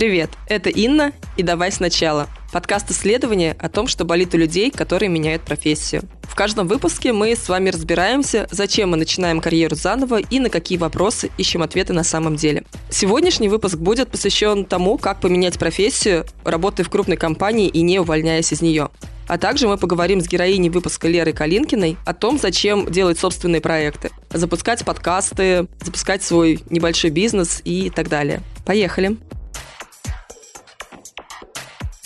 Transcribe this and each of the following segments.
Привет, это Инна и «Давай сначала» – подкаст исследования о том, что болит у людей, которые меняют профессию. В каждом выпуске мы с вами разбираемся, зачем мы начинаем карьеру заново и на какие вопросы ищем ответы на самом деле. Сегодняшний выпуск будет посвящен тому, как поменять профессию, работая в крупной компании и не увольняясь из нее. А также мы поговорим с героиней выпуска Лерой Калинкиной о том, зачем делать собственные проекты, запускать подкасты, запускать свой небольшой бизнес и так далее. Поехали!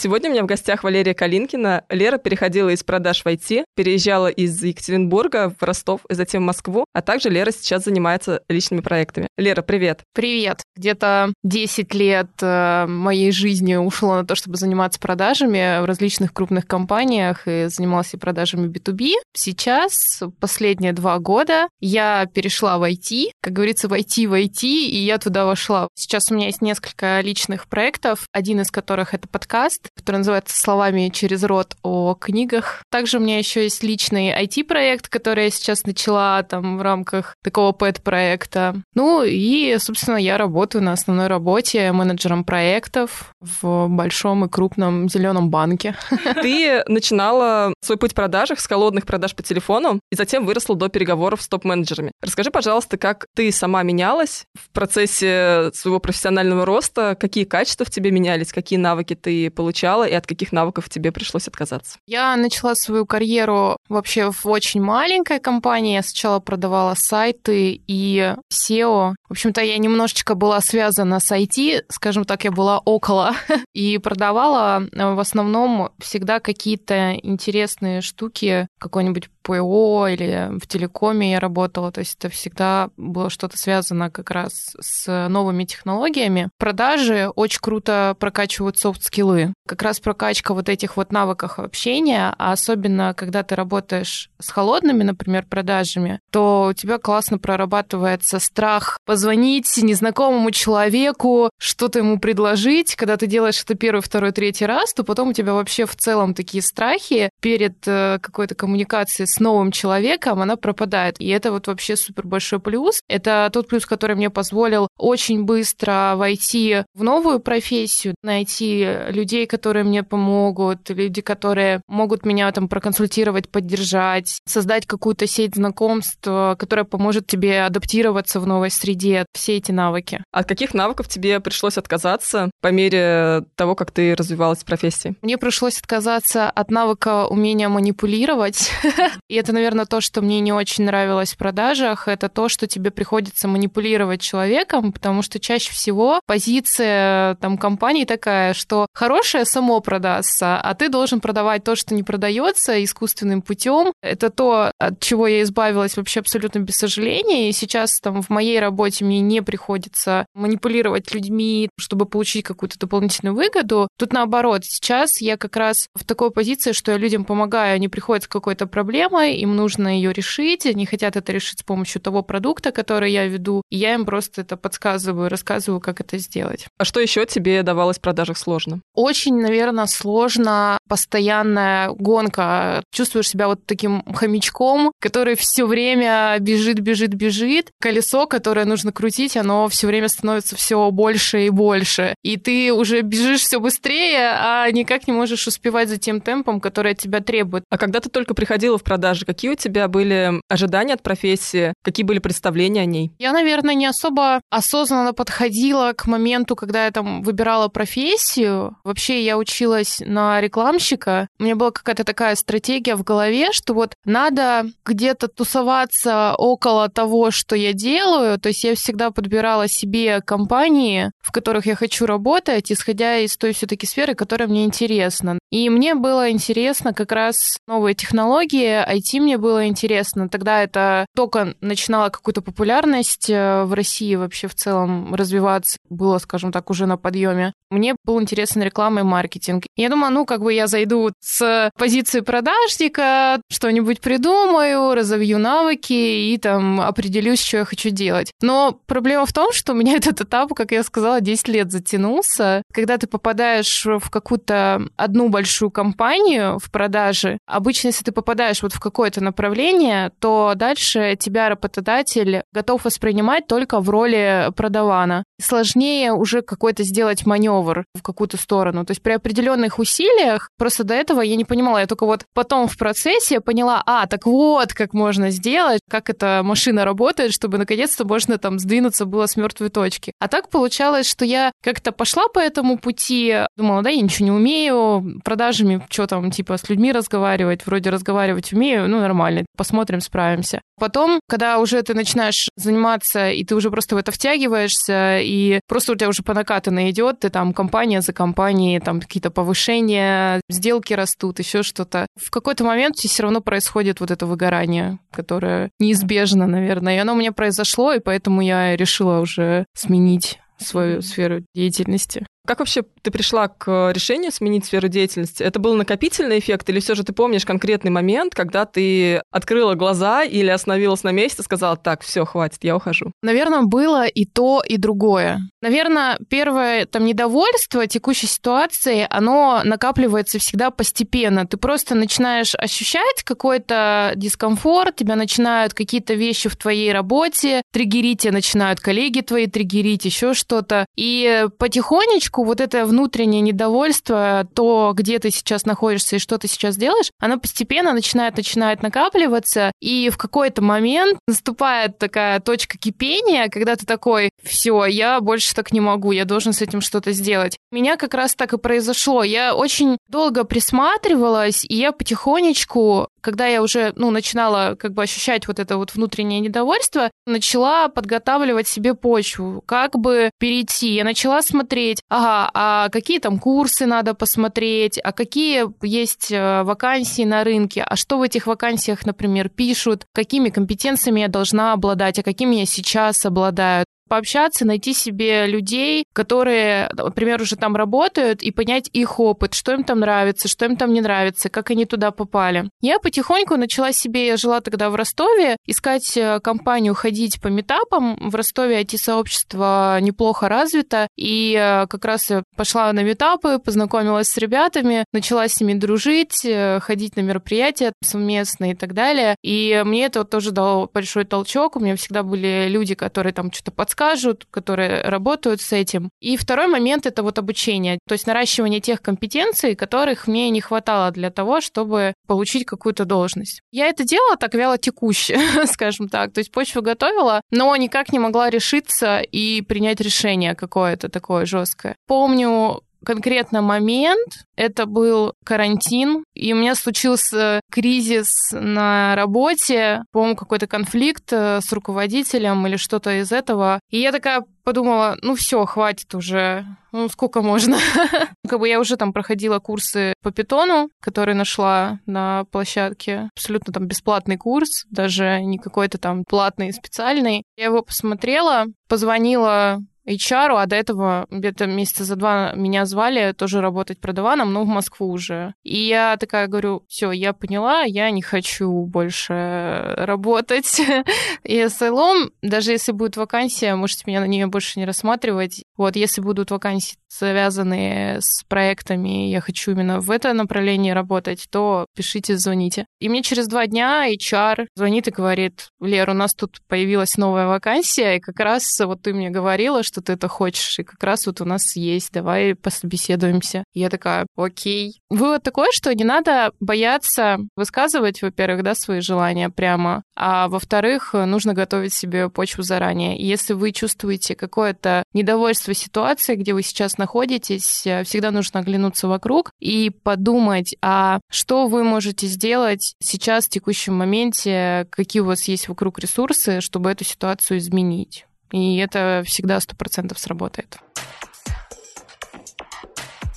Сегодня у меня в гостях Валерия Калинкина. Лера переходила из продаж в IT, переезжала из Екатеринбурга в Ростов и затем в Москву, а также Лера сейчас занимается личными проектами. Лера, привет. Привет. Где-то 10 лет э, моей жизни ушло на то, чтобы заниматься продажами в различных крупных компаниях и занималась и продажами B2B. Сейчас, последние два года, я перешла в IT, как говорится, в IT, в IT, и я туда вошла. Сейчас у меня есть несколько личных проектов, один из которых это подкаст, который называется «Словами через рот» о книгах. Также у меня еще есть личный IT-проект, который я сейчас начала там в рамках такого пэт-проекта. Ну и, собственно, я работаю на основной работе менеджером проектов в большом и крупном зеленом банке. Ты начинала свой путь в продажах с холодных продаж по телефону и затем выросла до переговоров с топ-менеджерами. Расскажи, пожалуйста, как ты сама менялась в процессе своего профессионального роста, какие качества в тебе менялись, какие навыки ты получала изучала и от каких навыков тебе пришлось отказаться? Я начала свою карьеру вообще в очень маленькой компании. Я сначала продавала сайты и SEO. В общем-то, я немножечко была связана с IT, скажем так, я была около, и продавала э, в основном всегда какие-то интересные штуки, какой-нибудь ПО или в телекоме я работала, то есть это всегда было что-то связано как раз с новыми технологиями. Продажи очень круто прокачивают софт-скиллы. Как раз прокачка вот этих вот навыков общения, а особенно когда ты работаешь с холодными, например, продажами, то у тебя классно прорабатывается страх позвонить незнакомому человеку, что-то ему предложить. Когда ты делаешь это первый, второй, третий раз, то потом у тебя вообще в целом такие страхи перед э, какой-то коммуникацией с новым человеком, она пропадает. И это вот вообще супер большой плюс. Это тот плюс, который мне позволил очень быстро войти в новую профессию, найти людей, которые мне помогут, люди, которые могут меня там проконсультировать, поддержать, создать какую-то сеть знакомств, которая поможет тебе адаптироваться в новой среде. Все эти навыки. От каких навыков тебе пришлось отказаться по мере того, как ты развивалась в профессии? Мне пришлось отказаться от навыка умения манипулировать. И это, наверное, то, что мне не очень нравилось в продажах, это то, что тебе приходится манипулировать человеком, потому что чаще всего позиция там компании такая, что хорошее само продастся, а ты должен продавать то, что не продается искусственным путем. Это то, от чего я избавилась вообще абсолютно без сожаления. И сейчас там в моей работе мне не приходится манипулировать людьми, чтобы получить какую-то дополнительную выгоду. Тут наоборот, сейчас я как раз в такой позиции, что я людям помогаю, они приходят с какой-то проблемой, им нужно ее решить, они хотят это решить с помощью того продукта, который я веду, и я им просто это подсказываю, рассказываю, как это сделать. А что еще тебе давалось в продажах сложно? Очень, наверное, сложно постоянная гонка. Чувствуешь себя вот таким хомячком, который все время бежит, бежит, бежит. Колесо, которое нужно крутить, оно все время становится все больше и больше. И ты уже бежишь все быстрее, а никак не можешь успевать за тем темпом, который от тебя требует. А когда ты только приходила в продажи. Какие у тебя были ожидания от профессии? Какие были представления о ней? Я, наверное, не особо осознанно подходила к моменту, когда я там выбирала профессию. Вообще я училась на рекламщика. У меня была какая-то такая стратегия в голове, что вот надо где-то тусоваться около того, что я делаю. То есть я всегда подбирала себе компании, в которых я хочу работать, исходя из той все-таки сферы, которая мне интересна. И мне было интересно как раз новые технологии, IT мне было интересно. Тогда это только начинала какую-то популярность э, в России вообще в целом развиваться. Было, скажем так, уже на подъеме. Мне был интересен реклама и маркетинг. Я думаю, ну, как бы я зайду с позиции продажника, что-нибудь придумаю, разовью навыки и там определюсь, что я хочу делать. Но проблема в том, что у меня этот этап, как я сказала, 10 лет затянулся. Когда ты попадаешь в какую-то одну большую компанию в продаже, обычно, если ты попадаешь вот в какое-то направление, то дальше тебя работодатель готов воспринимать только в роли продавана. Сложнее уже какой-то сделать маневр в какую-то сторону. То есть при определенных усилиях, просто до этого я не понимала, я только вот потом в процессе поняла, а, так вот, как можно сделать, как эта машина работает, чтобы наконец-то можно там сдвинуться было с мертвой точки. А так получалось, что я как-то пошла по этому пути, думала, да, я ничего не умею, продажами, что там, типа, с людьми разговаривать, вроде разговаривать умею, ну, нормально, посмотрим, справимся. Потом, когда уже ты начинаешь заниматься, и ты уже просто в это втягиваешься, и просто у тебя уже по накатанной идет, ты там компания за компанией, там какие-то повышения, сделки растут, еще что-то. В какой-то момент все равно происходит вот это выгорание, которое неизбежно, наверное. И оно у меня произошло, и поэтому я решила уже сменить свою сферу деятельности. Как вообще ты пришла к решению сменить сферу деятельности? Это был накопительный эффект или все же ты помнишь конкретный момент, когда ты открыла глаза или остановилась на месте и сказала, так, все, хватит, я ухожу? Наверное, было и то, и другое. Наверное, первое там недовольство текущей ситуации, оно накапливается всегда постепенно. Ты просто начинаешь ощущать какой-то дискомфорт, тебя начинают какие-то вещи в твоей работе триггерить, тебя начинают коллеги твои триггерить, еще что-то. И потихонечку потихонечку вот это внутреннее недовольство, то, где ты сейчас находишься и что ты сейчас делаешь, оно постепенно начинает, начинает накапливаться, и в какой-то момент наступает такая точка кипения, когда ты такой, все, я больше так не могу, я должен с этим что-то сделать. У меня как раз так и произошло. Я очень долго присматривалась, и я потихонечку когда я уже, ну, начинала как бы ощущать вот это вот внутреннее недовольство, начала подготавливать себе почву, как бы перейти. Я начала смотреть, ага, а какие там курсы надо посмотреть, а какие есть э, вакансии на рынке, а что в этих вакансиях, например, пишут, какими компетенциями я должна обладать, а какими я сейчас обладаю пообщаться, найти себе людей, которые, например, уже там работают, и понять их опыт, что им там нравится, что им там не нравится, как они туда попали. Я потихоньку начала себе, я жила тогда в Ростове, искать э, компанию, ходить по метапам. В Ростове IT-сообщество неплохо развито, и э, как раз пошла на метапы, познакомилась с ребятами, начала с ними дружить, э, ходить на мероприятия совместные и так далее. И мне это тоже дало большой толчок. У меня всегда были люди, которые там что-то подсказывали, подскажут, которые работают с этим. И второй момент — это вот обучение, то есть наращивание тех компетенций, которых мне не хватало для того, чтобы получить какую-то должность. Я это делала так вяло текуще, скажем так, то есть почву готовила, но никак не могла решиться и принять решение какое-то такое жесткое. Помню, конкретно момент. Это был карантин, и у меня случился кризис на работе, по-моему, какой-то конфликт э, с руководителем или что-то из этого. И я такая подумала, ну все, хватит уже, ну сколько можно. как бы я уже там проходила курсы по питону, которые нашла на площадке. Абсолютно там бесплатный курс, даже не какой-то там платный специальный. Я его посмотрела, позвонила HR, а до этого где-то месяца за два меня звали тоже работать продаваном, но в Москву уже. И я такая говорю, все, я поняла, я не хочу больше работать и СЛОМ. Даже если будет вакансия, можете меня на нее больше не рассматривать. Вот, если будут вакансии, связанные с проектами, я хочу именно в это направлении работать, то пишите, звоните. И мне через два дня HR звонит и говорит, Лер, у нас тут появилась новая вакансия, и как раз вот ты мне говорила, что ты это хочешь, и как раз вот у нас есть, давай пособеседуемся. Я такая, окей. Вывод такой, что не надо бояться высказывать, во-первых, да, свои желания прямо, а во-вторых, нужно готовить себе почву заранее. Если вы чувствуете какое-то недовольство ситуацией, где вы сейчас находитесь, всегда нужно оглянуться вокруг и подумать, а что вы можете сделать сейчас, в текущем моменте, какие у вас есть вокруг ресурсы, чтобы эту ситуацию изменить. И это всегда сто процентов сработает.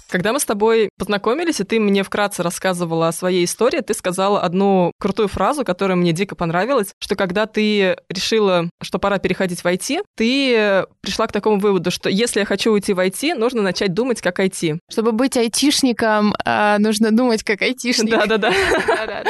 Когда мы с тобой познакомились, и ты мне вкратце рассказывала о своей истории, ты сказала одну крутую фразу, которая мне дико понравилась, что когда ты решила, что пора переходить в IT, ты пришла к такому выводу, что если я хочу уйти в IT, нужно начать думать как IT. Чтобы быть айтишником, а, нужно думать как айтишник. Да-да-да.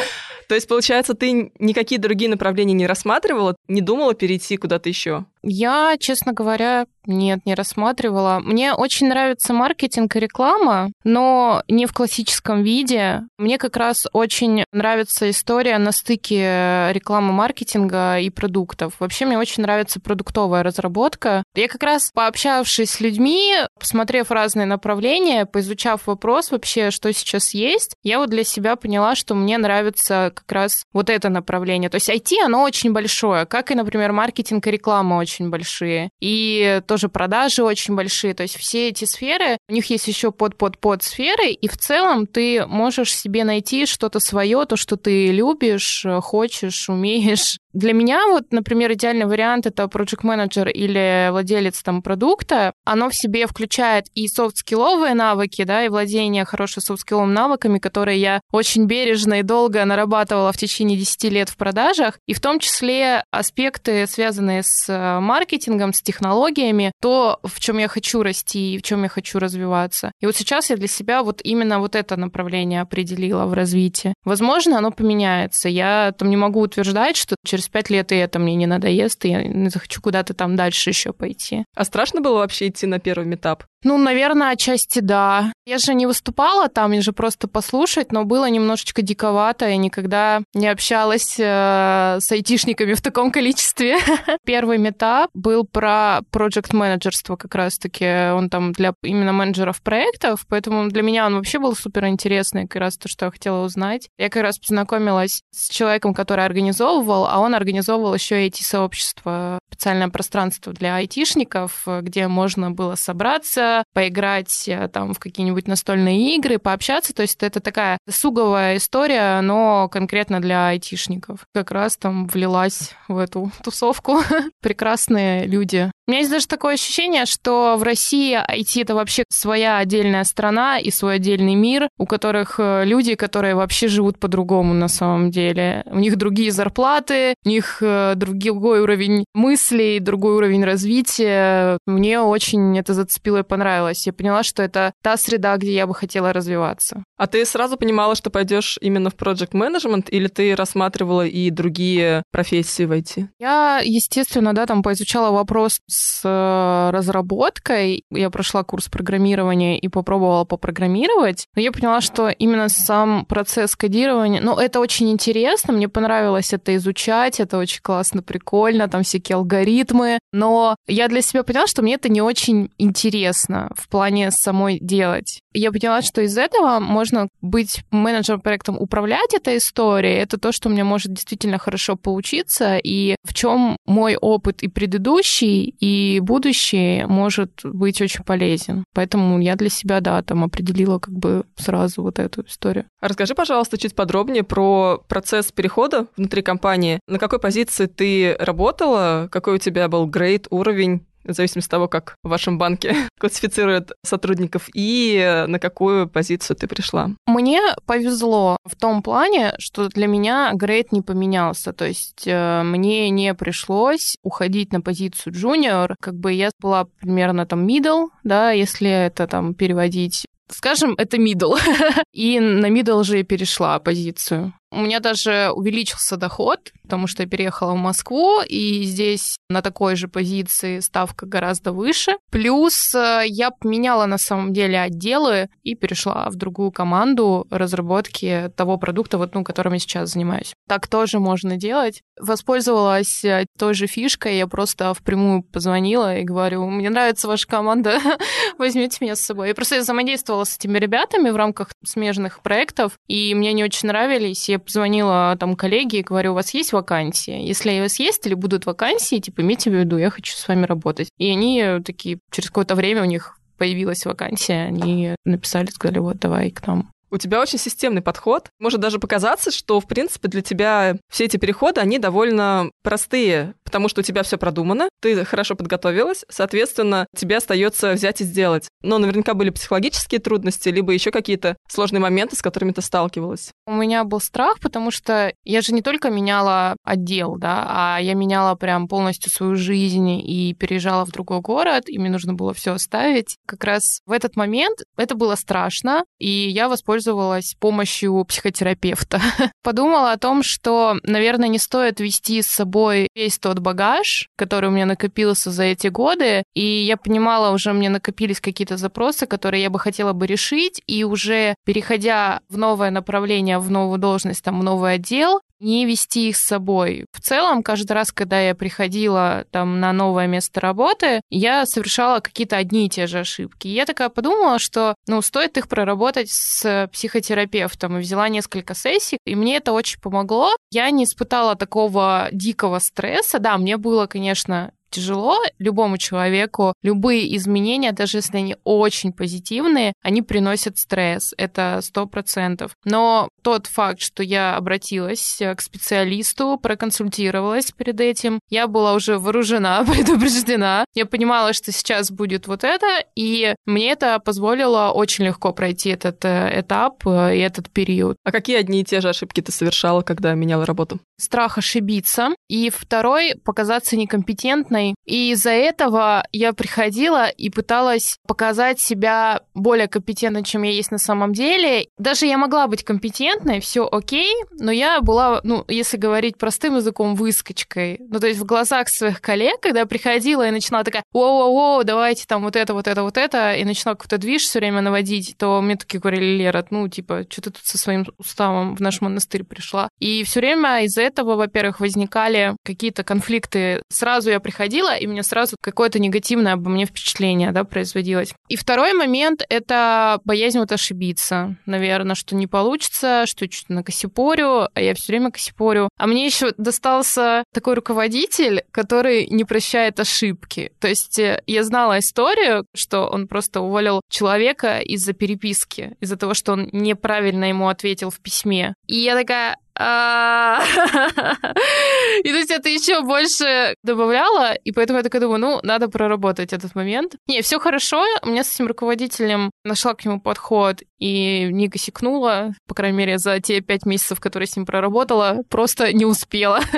То есть, получается, ты никакие другие направления не рассматривала, не думала перейти куда-то еще? Я, честно говоря, нет, не рассматривала. Мне очень нравится маркетинг и реклама, но не в классическом виде. Мне как раз очень нравится история на стыке рекламы, маркетинга и продуктов. Вообще мне очень нравится продуктовая разработка. Я как раз пообщавшись с людьми, посмотрев разные направления, поизучав вопрос вообще, что сейчас есть, я вот для себя поняла, что мне нравится как раз вот это направление. То есть IT, оно очень большое, как и, например, маркетинг и реклама очень большие. И тоже продажи очень большие. То есть все эти сферы, у них есть еще под-под-под сферы, и в целом ты можешь себе найти что-то свое, то, что ты любишь, хочешь, умеешь. Для меня вот, например, идеальный вариант это project менеджер или владелец там продукта. Оно в себе включает и софт-скилловые навыки, да, и владение хорошими софт-скилловыми навыками, которые я очень бережно и долго нарабатывала в течение 10 лет в продажах, и в том числе аспекты, связанные с э, маркетингом, с технологиями, то, в чем я хочу расти и в чем я хочу развиваться. И вот сейчас я для себя вот именно вот это направление определила в развитии. Возможно, оно поменяется. Я там не могу утверждать, что через через пять лет и это мне не надоест, и я захочу куда-то там дальше еще пойти. А страшно было вообще идти на первый метап? Ну, наверное, отчасти да. Я же не выступала там, я же просто послушать, но было немножечко диковато. Я никогда не общалась э, с айтишниками в таком количестве. Первый метап был про проект менеджерство как раз-таки. Он там для именно менеджеров проектов, поэтому для меня он вообще был супер интересный, как раз то, что я хотела узнать. Я как раз познакомилась с человеком, который организовывал, а он организовывал еще эти сообщества, специальное пространство для айтишников, где можно было собраться, поиграть э, там в какие-нибудь настольные игры, пообщаться. То есть это такая суговая история, но конкретно для айтишников. Как раз там влилась в эту тусовку. Прекрасные люди. У меня есть даже такое ощущение, что в России IT это вообще своя отдельная страна и свой отдельный мир, у которых э, люди, которые вообще живут по-другому на самом деле. У них другие зарплаты, у них э, другой уровень мыслей, другой уровень развития. Мне очень это зацепило и. Я поняла, что это та среда, где я бы хотела развиваться. А ты сразу понимала, что пойдешь именно в project management, или ты рассматривала и другие профессии в IT? Я, естественно, да, там поизучала вопрос с э, разработкой. Я прошла курс программирования и попробовала попрограммировать. Но я поняла, что именно сам процесс кодирования, ну, это очень интересно, мне понравилось это изучать, это очень классно, прикольно, там всякие алгоритмы. Но я для себя поняла, что мне это не очень интересно в плане самой делать. Я поняла, что из этого можно быть менеджером проектом, управлять этой историей. Это то, что у меня может действительно хорошо получиться, и в чем мой опыт и предыдущий, и будущий может быть очень полезен. Поэтому я для себя, да, там определила как бы сразу вот эту историю. Расскажи, пожалуйста, чуть подробнее про процесс перехода внутри компании. На какой позиции ты работала? Какой у тебя был грейд, уровень? В зависимости от того, как в вашем банке классифицируют сотрудников, и на какую позицию ты пришла? Мне повезло в том плане, что для меня грейд не поменялся. То есть э, мне не пришлось уходить на позицию junior. Как бы я была примерно там middle, да, если это там переводить Скажем, это middle. и на middle же и перешла позицию. У меня даже увеличился доход, потому что я переехала в Москву, и здесь на такой же позиции ставка гораздо выше. Плюс э, я поменяла на самом деле отделы и перешла в другую команду разработки того продукта, вот, ну, которым я сейчас занимаюсь. Так тоже можно делать. Воспользовалась э, той же фишкой, я просто впрямую позвонила и говорю, мне нравится ваша команда, возьмите меня с собой. Я просто взаимодействовала с этими ребятами в рамках смежных проектов, и мне не очень нравились, я позвонила там коллеге и говорю, у вас есть вакансии? Если у вас есть или будут вакансии, типа, имейте в виду, я хочу с вами работать. И они такие, через какое-то время у них появилась вакансия, они написали, сказали, вот, давай к нам. У тебя очень системный подход. Может даже показаться, что, в принципе, для тебя все эти переходы, они довольно простые, потому что у тебя все продумано, ты хорошо подготовилась, соответственно, тебе остается взять и сделать. Но наверняка были психологические трудности, либо еще какие-то сложные моменты, с которыми ты сталкивалась. У меня был страх, потому что я же не только меняла отдел, да, а я меняла прям полностью свою жизнь и переезжала в другой город, и мне нужно было все оставить. Как раз в этот момент это было страшно, и я воспользовалась помощью психотерапевта. Подумала о том, что, наверное, не стоит вести с собой весь тот багаж, который у меня накопился за эти годы, и я понимала, уже мне накопились какие-то запросы, которые я бы хотела бы решить, и уже переходя в новое направление, в новую должность, там, в новый отдел, не вести их с собой. В целом, каждый раз, когда я приходила там на новое место работы, я совершала какие-то одни и те же ошибки. И я такая подумала, что, ну, стоит их проработать с психотерапевтом. И взяла несколько сессий, и мне это очень помогло. Я не испытала такого дикого стресса. Да, мне было, конечно, тяжело любому человеку. Любые изменения, даже если они очень позитивные, они приносят стресс. Это сто процентов. Но тот факт, что я обратилась к специалисту, проконсультировалась перед этим, я была уже вооружена, предупреждена. Я понимала, что сейчас будет вот это, и мне это позволило очень легко пройти этот э, этап э, и этот период. А какие одни и те же ошибки ты совершала, когда меняла работу? Страх ошибиться. И второй — показаться некомпетентной компетентной. И из-за этого я приходила и пыталась показать себя более компетентной, чем я есть на самом деле. Даже я могла быть компетентной, все окей, но я была, ну, если говорить простым языком, выскочкой. Ну, то есть в глазах своих коллег, когда я приходила и начинала такая, воу-воу-воу, давайте там вот это, вот это, вот это, и начинала какой-то движ все время наводить, то мне такие говорили, Лера, ну, типа, что ты тут со своим уставом в наш монастырь пришла? И все время из-за этого, во-первых, возникали какие-то конфликты. Сразу я приходила приходила, и мне сразу какое-то негативное обо мне впечатление да, производилось. И второй момент — это боязнь вот ошибиться. Наверное, что не получится, что я чуть-то накосипорю, а я все время косипорю. А мне еще достался такой руководитель, который не прощает ошибки. То есть э, я знала историю, что он просто уволил человека из-за переписки, из-за того, что он неправильно ему ответил в письме. И я такая, и то есть это еще больше добавляло, и поэтому я такая думаю, ну, надо проработать этот момент. Не, все хорошо, у меня с этим руководителем нашла к нему подход и не косякнула, по крайней мере, за те пять месяцев, которые с ним проработала, просто не успела.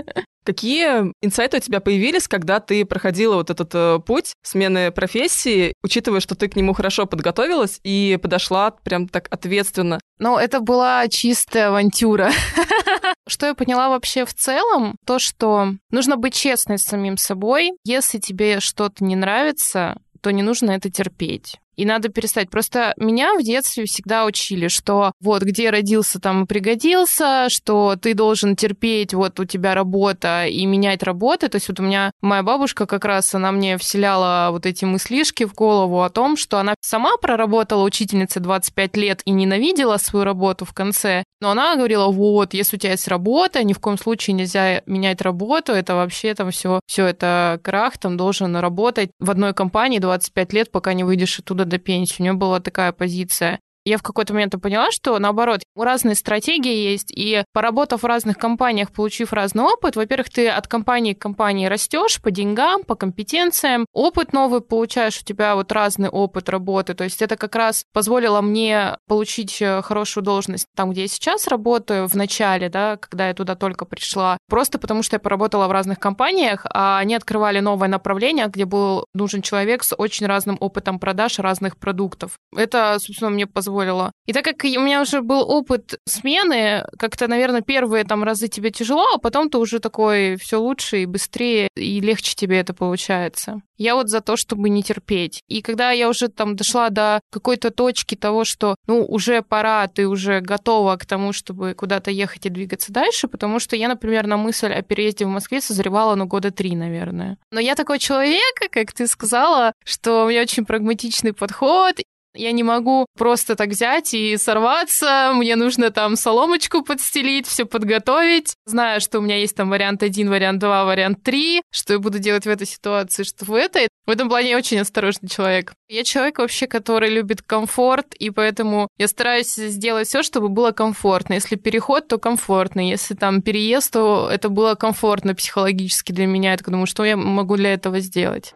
Какие инсайты у тебя появились, когда ты проходила вот этот э, путь смены профессии, учитывая, что ты к нему хорошо подготовилась и подошла прям так ответственно? Ну, это была чистая авантюра. Что я поняла вообще в целом, то, что нужно быть честной с самим собой. Если тебе что-то не нравится, то не нужно это терпеть и надо перестать. Просто меня в детстве всегда учили, что вот где родился, там и пригодился, что ты должен терпеть, вот у тебя работа и менять работы. То есть вот у меня моя бабушка как раз, она мне вселяла вот эти мыслишки в голову о том, что она сама проработала учительницей 25 лет и ненавидела свою работу в конце, но она говорила, вот, если у тебя есть работа, ни в коем случае нельзя менять работу, это вообще там все, все это крах, там должен работать в одной компании 25 лет, пока не выйдешь оттуда до пенсии. У нее была такая позиция я в какой-то момент поняла, что наоборот, разные стратегии есть, и поработав в разных компаниях, получив разный опыт, во-первых, ты от компании к компании растешь по деньгам, по компетенциям, опыт новый получаешь, у тебя вот разный опыт работы, то есть это как раз позволило мне получить э, хорошую должность там, где я сейчас работаю, в начале, да, когда я туда только пришла, просто потому что я поработала в разных компаниях, а они открывали новое направление, где был нужен человек с очень разным опытом продаж разных продуктов. Это, собственно, мне позволило позволило. И так как у меня уже был опыт смены, как-то, наверное, первые там разы тебе тяжело, а потом ты уже такой все лучше и быстрее, и легче тебе это получается. Я вот за то, чтобы не терпеть. И когда я уже там дошла до какой-то точки того, что, ну, уже пора, ты уже готова к тому, чтобы куда-то ехать и двигаться дальше, потому что я, например, на мысль о переезде в Москве созревала, ну, года три, наверное. Но я такой человек, как ты сказала, что у меня очень прагматичный подход, Я не могу просто так взять и сорваться. Мне нужно там соломочку подстелить, все подготовить. Знаю, что у меня есть там вариант один, вариант два, вариант три. Что я буду делать в этой ситуации, что в этой. В этом плане я очень осторожный человек. Я человек вообще, который любит комфорт, и поэтому я стараюсь сделать все, чтобы было комфортно. Если переход, то комфортно. Если там переезд, то это было комфортно психологически для меня. Я так думаю, что я могу для этого сделать.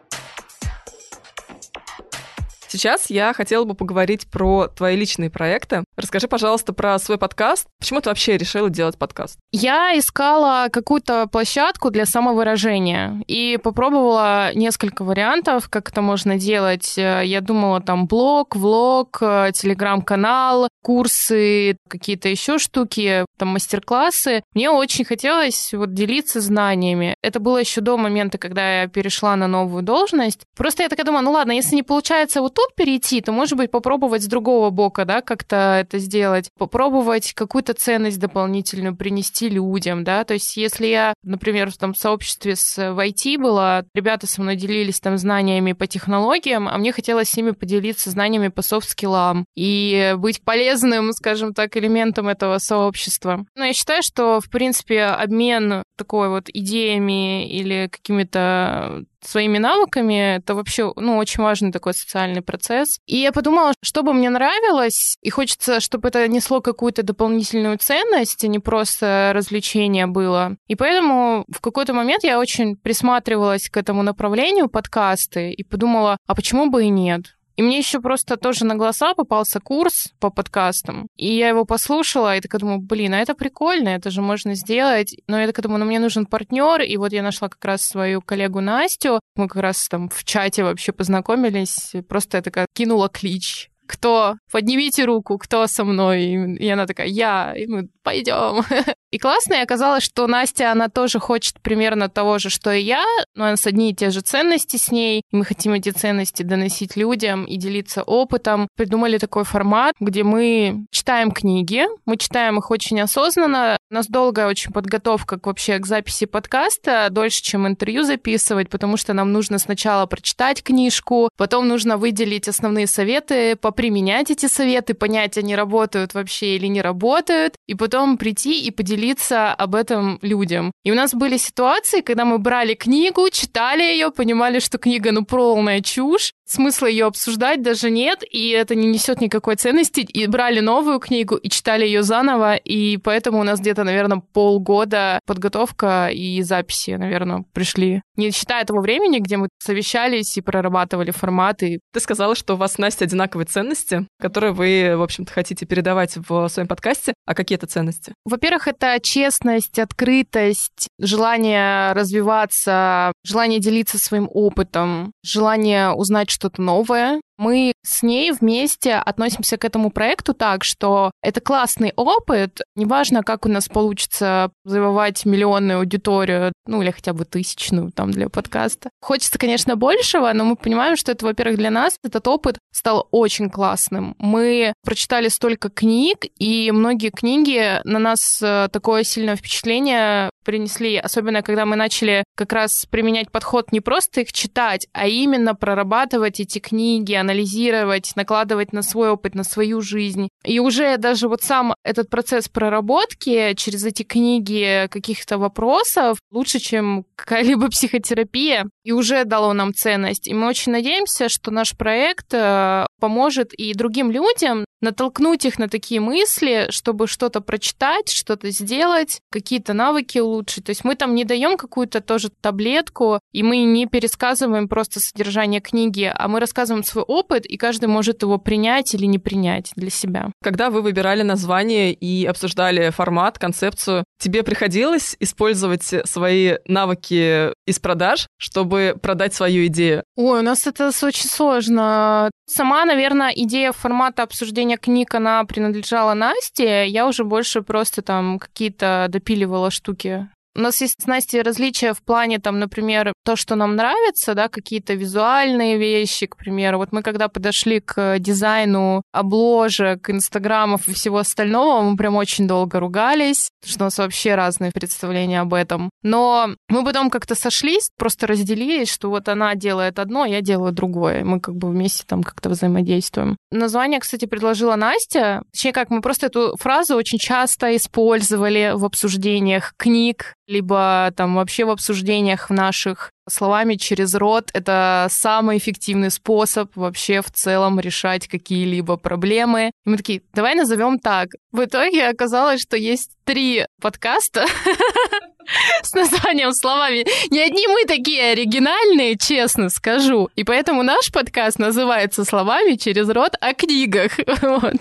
Сейчас я хотела бы поговорить про твои личные проекты. Расскажи, пожалуйста, про свой подкаст. Почему ты вообще решила делать подкаст? Я искала какую-то площадку для самовыражения и попробовала несколько вариантов, как это можно делать. Я думала там блог, влог, телеграм-канал, курсы, какие-то еще штуки, там мастер-классы. Мне очень хотелось вот делиться знаниями. Это было еще до момента, когда я перешла на новую должность. Просто я такая думаю, ну ладно, если не получается вот тут тут перейти, то, может быть, попробовать с другого бока, да, как-то это сделать. Попробовать какую-то ценность дополнительную принести людям, да. То есть, если я, например, в том сообществе с в IT была, ребята со мной делились там знаниями по технологиям, а мне хотелось с ними поделиться знаниями по софт-скиллам и быть полезным, скажем так, элементом этого сообщества. Но я считаю, что, в принципе, обмен такой вот идеями или какими-то своими навыками. Это вообще, ну, очень важный такой социальный процесс. И я подумала, что бы мне нравилось, и хочется, чтобы это несло какую-то дополнительную ценность, а не просто развлечение было. И поэтому в какой-то момент я очень присматривалась к этому направлению подкасты и подумала, а почему бы и нет? И мне еще просто тоже на глаза попался курс по подкастам. И я его послушала, и такая думаю, блин, а это прикольно, это же можно сделать. Но я такая думаю, ну мне нужен партнер. И вот я нашла как раз свою коллегу Настю. Мы как раз там в чате вообще познакомились. Просто я такая кинула клич кто, поднимите руку, кто со мной. И она такая, я, и мы пойдем. И классно, и оказалось, что Настя, она тоже хочет примерно того же, что и я, но у нас одни и те же ценности с ней, мы хотим эти ценности доносить людям и делиться опытом. Придумали такой формат, где мы читаем книги, мы читаем их очень осознанно, у нас долгая очень подготовка к, вообще к записи подкаста, дольше, чем интервью записывать, потому что нам нужно сначала прочитать книжку, потом нужно выделить основные советы, поприменять эти советы, понять, они работают вообще или не работают, и потом прийти и поделиться делиться об этом людям. И у нас были ситуации, когда мы брали книгу, читали ее, понимали, что книга, ну, полная чушь, смысла ее обсуждать даже нет, и это не несет никакой ценности. И брали новую книгу и читали ее заново, и поэтому у нас где-то, наверное, полгода подготовка и записи, наверное, пришли. Не считая того времени, где мы совещались и прорабатывали форматы. Ты сказала, что у вас, Настя, одинаковые ценности, которые вы, в общем-то, хотите передавать в своем подкасте. А какие это ценности? Во-первых, это честность, открытость, желание развиваться, желание делиться своим опытом, желание узнать что-то новое. Мы с ней вместе относимся к этому проекту так, что это классный опыт. Неважно, как у нас получится завоевать миллионную аудиторию, ну или хотя бы тысячную там для подкаста. Хочется, конечно, большего, но мы понимаем, что это, во-первых, для нас этот опыт стал очень классным. Мы прочитали столько книг, и многие книги на нас э, такое сильное впечатление принесли, особенно когда мы начали как раз применять подход не просто их читать, а именно прорабатывать эти книги, анализировать, накладывать на свой опыт, на свою жизнь. И уже даже вот сам этот процесс проработки через эти книги каких-то вопросов лучше, чем какая-либо психотерапия, и уже дало нам ценность. И мы очень надеемся, что наш проект э, поможет и другим людям натолкнуть их на такие мысли, чтобы что-то прочитать, что-то сделать, какие-то навыки улучшить. То есть мы там не даем какую-то тоже таблетку, и мы не пересказываем просто содержание книги, а мы рассказываем свой опыт, и каждый может его принять или не принять для себя. Когда вы выбирали название и обсуждали формат, концепцию, тебе приходилось использовать свои навыки из продаж, чтобы продать свою идею? Ой, у нас это очень сложно. Сама, наверное, идея формата обсуждения книг, она принадлежала Насте. Я уже больше просто там какие-то допиливала штуки У нас есть с Настей различия в плане, там, например, то, что нам нравится, да, какие-то визуальные вещи, к примеру. Вот мы когда подошли к дизайну обложек, инстаграмов и всего остального, мы прям очень долго ругались, что у нас вообще разные представления об этом. Но мы потом как-то сошлись, просто разделились, что вот она делает одно, я делаю другое. Мы как бы вместе там как-то взаимодействуем. Название, кстати, предложила Настя. Точнее, как мы просто эту фразу очень часто использовали в обсуждениях книг, либо там вообще в обсуждениях наших словами через рот. Это самый эффективный способ вообще в целом решать какие-либо проблемы. И мы такие, давай назовем так. В итоге оказалось, что есть три подкаста с названием словами. Не одни мы такие оригинальные, честно скажу. И поэтому наш подкаст называется «Словами через рот о книгах». Вот.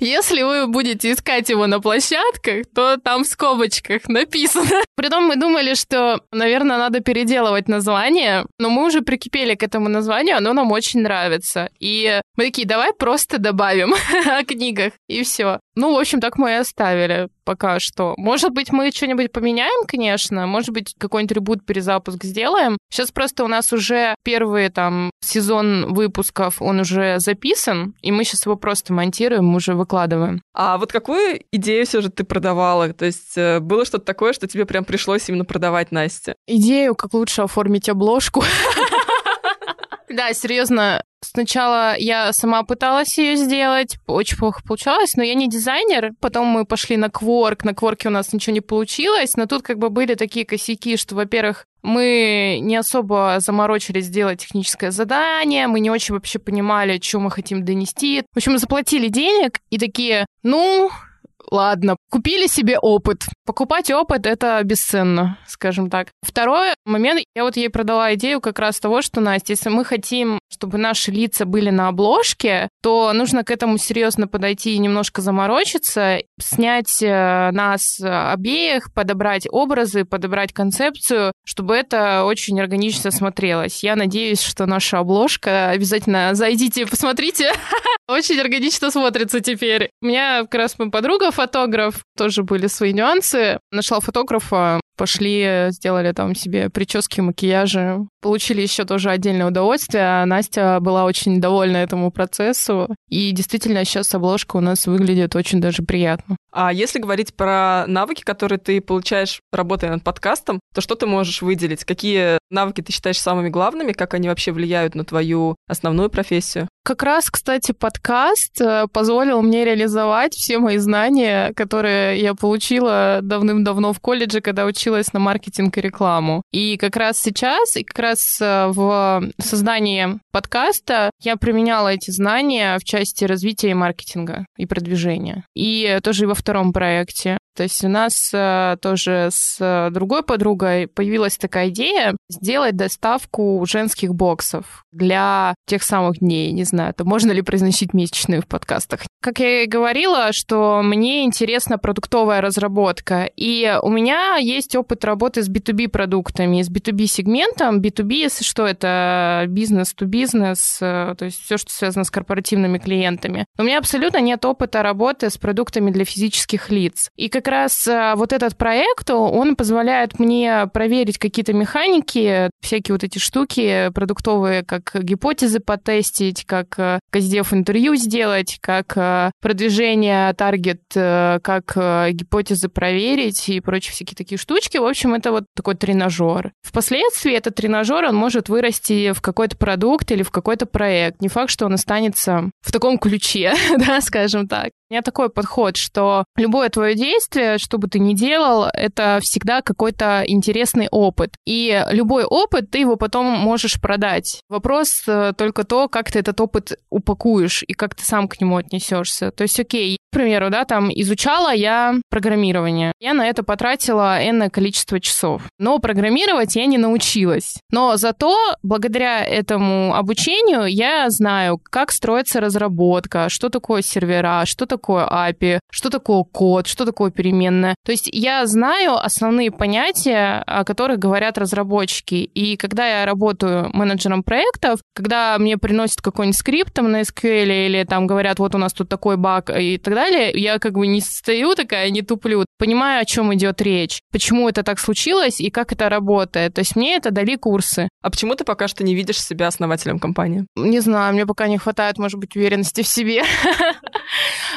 Если вы будете искать его на площадках, то там в скобочках написано. Притом мы думали, что, наверное, надо переделывать название, но мы уже прикипели к этому названию, оно нам очень нравится. И мы такие, давай просто добавим о книгах, и все. Ну, в общем, так мы и оставили пока что. Может быть, мы что-нибудь поменяем, конечно. Может быть, какой-нибудь ребут, перезапуск сделаем. Сейчас просто у нас уже первый там сезон выпусков, он уже записан, и мы сейчас его просто монтируем, уже выкладываем. А вот какую идею все же ты продавала? То есть э, было что-то такое, что тебе прям пришлось именно продавать Насте? Идею, как лучше оформить обложку. Да, серьезно, Сначала я сама пыталась ее сделать, очень плохо получалось, но я не дизайнер. Потом мы пошли на кворк, на кворке у нас ничего не получилось, но тут как бы были такие косяки, что, во-первых, мы не особо заморочились сделать техническое задание, мы не очень вообще понимали, что мы хотим донести. В общем, мы заплатили денег и такие, ну, ладно, купили себе опыт. Покупать опыт — это бесценно, скажем так. Второй момент, я вот ей продала идею как раз того, что, Настя, если мы хотим, чтобы наши лица были на обложке, то нужно к этому серьезно подойти и немножко заморочиться, снять э, нас обеих, подобрать образы, подобрать концепцию, чтобы это очень органично смотрелось. Я надеюсь, что наша обложка, обязательно зайдите посмотрите, очень органично смотрится теперь. У меня как раз моя подруга фотограф, тоже были свои нюансы. Нашла фотографа, пошли, сделали там себе прически, макияжи. Получили еще тоже отдельное удовольствие. Настя была очень довольна этому процессу. И действительно, сейчас обложка у нас выглядит очень даже приятно. А если говорить про навыки, которые ты получаешь, работая над подкастом, то что ты можешь выделить? Какие навыки ты считаешь самыми главными? Как они вообще влияют на твою основную профессию? Как раз, кстати, подкаст э, позволил мне реализовать все мои знания, которые я получила давным-давно в колледже, когда училась на маркетинг и рекламу. И как раз сейчас, и как раз э, в создании подкаста я применяла эти знания в части развития и маркетинга и продвижения. И тоже и во втором проекте. То есть у нас э, тоже с э, другой подругой появилась такая идея сделать доставку женских боксов для тех самых дней. Не знаю, то можно ли произносить месячные в подкастах. Как я и говорила, что мне интересна продуктовая разработка. И у меня есть опыт работы с B2B продуктами, с B2B сегментом. B2B, что это? Бизнес-то-бизнес, э, то есть все, что связано с корпоративными клиентами. У меня абсолютно нет опыта работы с продуктами для физических лиц. И как раз э, вот этот проект, он позволяет мне проверить какие-то механики, всякие вот эти штуки продуктовые, как гипотезы потестить, как э, каздев интервью сделать, как э, продвижение таргет, как гипотезы проверить и прочие всякие такие штучки. В общем, это вот такой тренажер. Впоследствии этот тренажер, он может вырасти в какой-то продукт или в какой-то проект. Не факт, что он останется в таком ключе, да, скажем так. У меня такой подход, что любое твое действие, что бы ты ни делал, это всегда какой-то интересный опыт. И любой опыт, ты его потом можешь продать. Вопрос э, только то, как ты этот опыт упакуешь и как ты сам к нему отнесешься. То есть, окей, к примеру, да, там изучала я программирование. Я на это потратила энное количество часов. Но программировать я не научилась. Но зато благодаря этому обучению я знаю, как строится разработка, что такое сервера, что такое API, что такое код, что такое переменная. То есть я знаю основные понятия, о которых говорят разработчики. И когда я работаю менеджером проектов, когда мне приносят какой-нибудь скрипт там на SQL или там говорят, вот у нас тут такой баг, и так далее, далее, я как бы не стою такая, не туплю, понимаю, о чем идет речь, почему это так случилось и как это работает. То есть мне это дали курсы. А почему ты пока что не видишь себя основателем компании? Не знаю, мне пока не хватает, может быть, уверенности в себе.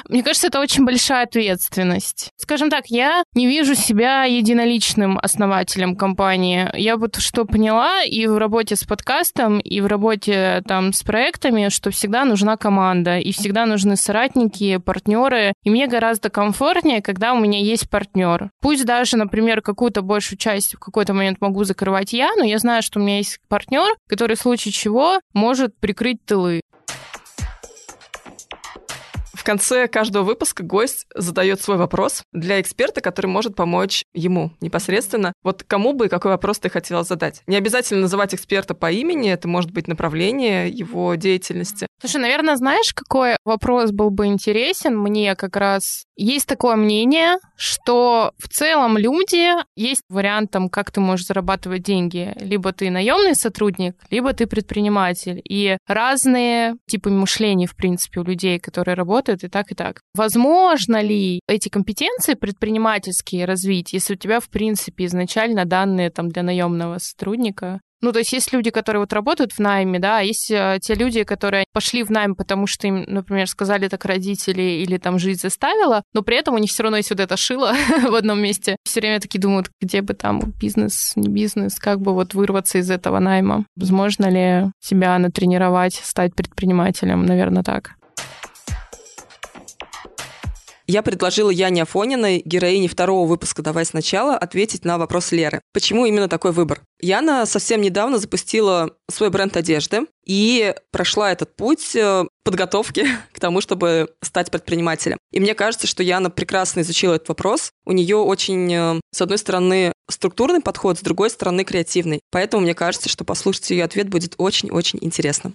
Мне кажется, это очень большая ответственность. Скажем так, я не вижу себя единоличным основателем компании. Я вот что поняла и в работе с подкастом, и в работе там с проектами, что всегда нужна команда, и всегда нужны соратники, партнеры. И мне гораздо комфортнее, когда у меня есть партнер. Пусть даже, например, какую-то большую часть в какой-то момент могу закрывать я, но я знаю, что у меня есть партнер, который в случае чего может прикрыть тылы. В конце каждого выпуска гость задает свой вопрос для эксперта, который может помочь ему непосредственно. Вот кому бы и какой вопрос ты хотела задать? Не обязательно называть эксперта по имени, это может быть направление его деятельности. Слушай, наверное, знаешь, какой вопрос был бы интересен мне как раз? Есть такое мнение, что в целом люди есть вариантом, как ты можешь зарабатывать деньги. Либо ты наемный сотрудник, либо ты предприниматель. И разные типы мышления, в принципе, у людей, которые работают работает и так, и так. Возможно ли эти компетенции предпринимательские развить, если у тебя, в принципе, изначально данные там для наемного сотрудника? Ну, то есть есть люди, которые вот работают в найме, да, а есть э, те люди, которые пошли в найм, потому что им, например, сказали так родители или там жизнь заставила, но при этом у них все равно есть вот это шило в одном месте. Все время такие думают, где бы там бизнес, не бизнес, как бы вот вырваться из этого найма. Возможно ли себя натренировать, стать предпринимателем, наверное, так. Я предложила Яне Афониной, героине второго выпуска «Давай сначала», ответить на вопрос Леры. Почему именно такой выбор? Яна совсем недавно запустила свой бренд одежды и прошла этот путь э, подготовки к тому, чтобы стать предпринимателем. И мне кажется, что Яна прекрасно изучила этот вопрос. У нее очень, э, с одной стороны, структурный подход, с другой стороны, креативный. Поэтому мне кажется, что послушать ее ответ будет очень-очень интересно.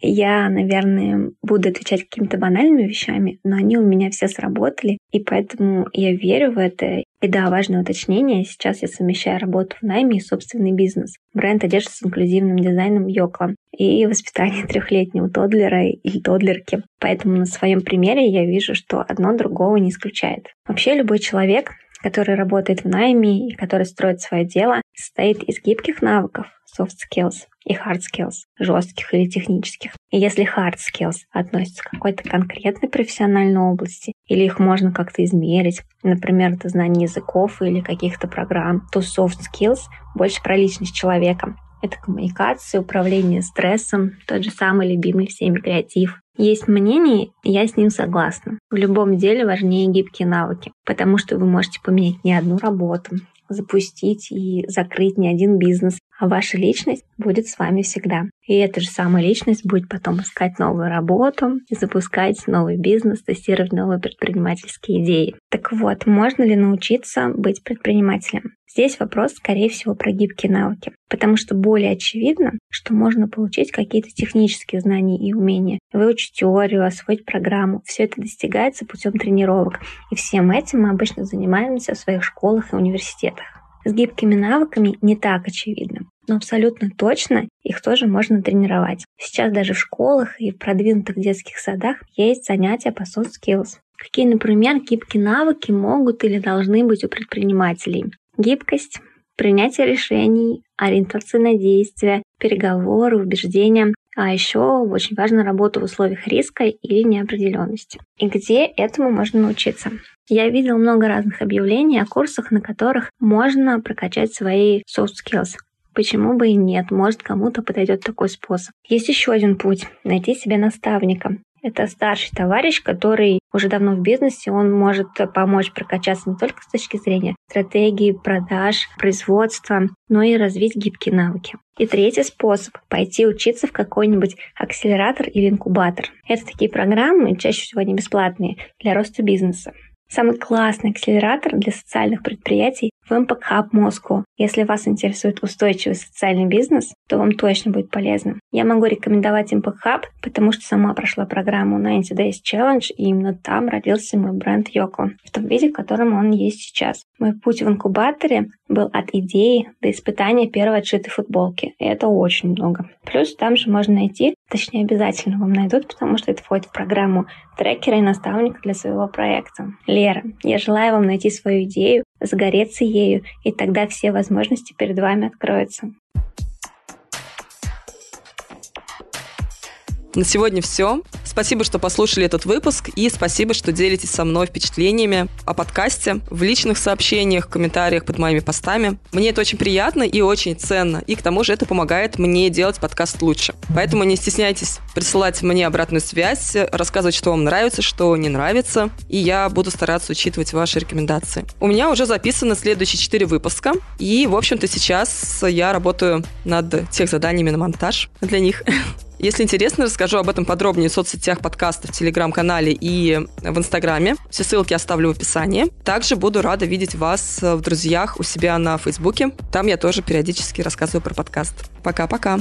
Я, наверное, буду отвечать какими-то банальными вещами, но они у меня все сработали, и поэтому я верю в это. И да, важное уточнение. Сейчас я совмещаю работу в найме и собственный бизнес. Бренд одежды с инклюзивным дизайном Йокла и воспитание трехлетнего тодлера или тодлерки. Поэтому на своем примере я вижу, что одно другого не исключает. Вообще любой человек, который работает в найме и который строит свое дело, состоит из гибких навыков, soft skills, и hard skills, жестких или технических. И если hard skills относятся к какой-то конкретной профессиональной области, или их можно как-то измерить, например, это знание языков или каких-то программ, то soft skills больше про личность человека. Это коммуникация, управление стрессом, тот же самый любимый всеми креатив. Есть мнение, я с ним согласна. В любом деле важнее гибкие навыки, потому что вы можете поменять не одну работу, запустить и закрыть не один бизнес, а ваша личность будет с вами всегда. И эта же самая личность будет потом искать новую работу, запускать новый бизнес, тестировать новые предпринимательские идеи. Так вот, можно ли научиться быть предпринимателем? Здесь вопрос, скорее всего, про гибкие навыки, потому что более очевидно, что можно получить какие-то технические знания и умения, выучить теорию, освоить программу. Все это достигается путем тренировок, и всем этим мы обычно занимаемся в своих школах и университетах. С гибкими навыками не так очевидно, но абсолютно точно их тоже можно тренировать. Сейчас даже в школах и в продвинутых детских садах есть занятия по soft skills. Какие, например, гибкие навыки могут или должны быть у предпринимателей? Гибкость, принятие решений, ориентация на действия, переговоры, убеждения, а еще очень важна работа в условиях риска или неопределенности. И где этому можно научиться? Я видел много разных объявлений о курсах, на которых можно прокачать свои soft skills. Почему бы и нет? Может, кому-то подойдет такой способ. Есть еще один путь – найти себе наставника. Это старший товарищ, который уже давно в бизнесе, он может помочь прокачаться не только с точки зрения стратегии, продаж, производства, но и развить гибкие навыки. И третий способ – пойти учиться в какой-нибудь акселератор или инкубатор. Это такие программы, чаще всего они бесплатные, для роста бизнеса. Самый классный акселератор для социальных предприятий в Impact Hub Moscow. Если вас интересует устойчивый социальный бизнес, то вам точно будет полезно. Я могу рекомендовать Impact Hub, потому что сама прошла программу 90 Days Challenge, и именно там родился мой бренд Йоко, в том виде, в котором он есть сейчас. Мой путь в инкубаторе был от идеи до испытания первой отшитой футболки. И это очень много. Плюс там же можно найти точнее обязательно вам найдут, потому что это входит в программу трекера и наставника для своего проекта. Лера, я желаю вам найти свою идею, загореться ею, и тогда все возможности перед вами откроются. На сегодня все. Спасибо, что послушали этот выпуск, и спасибо, что делитесь со мной впечатлениями о подкасте в личных сообщениях, комментариях под моими постами. Мне это очень приятно и очень ценно, и к тому же это помогает мне делать подкаст лучше. Поэтому не стесняйтесь присылать мне обратную связь, рассказывать, что вам нравится, что не нравится, и я буду стараться учитывать ваши рекомендации. У меня уже записано следующие четыре выпуска, и, в общем-то, сейчас я работаю над тех заданиями на монтаж для них. Если интересно, расскажу об этом подробнее в соцсетях подкаста, в Телеграм-канале и в Инстаграме. Все ссылки оставлю в описании. Также буду рада видеть вас в друзьях у себя на Фейсбуке. Там я тоже периодически рассказываю про подкаст. Пока-пока.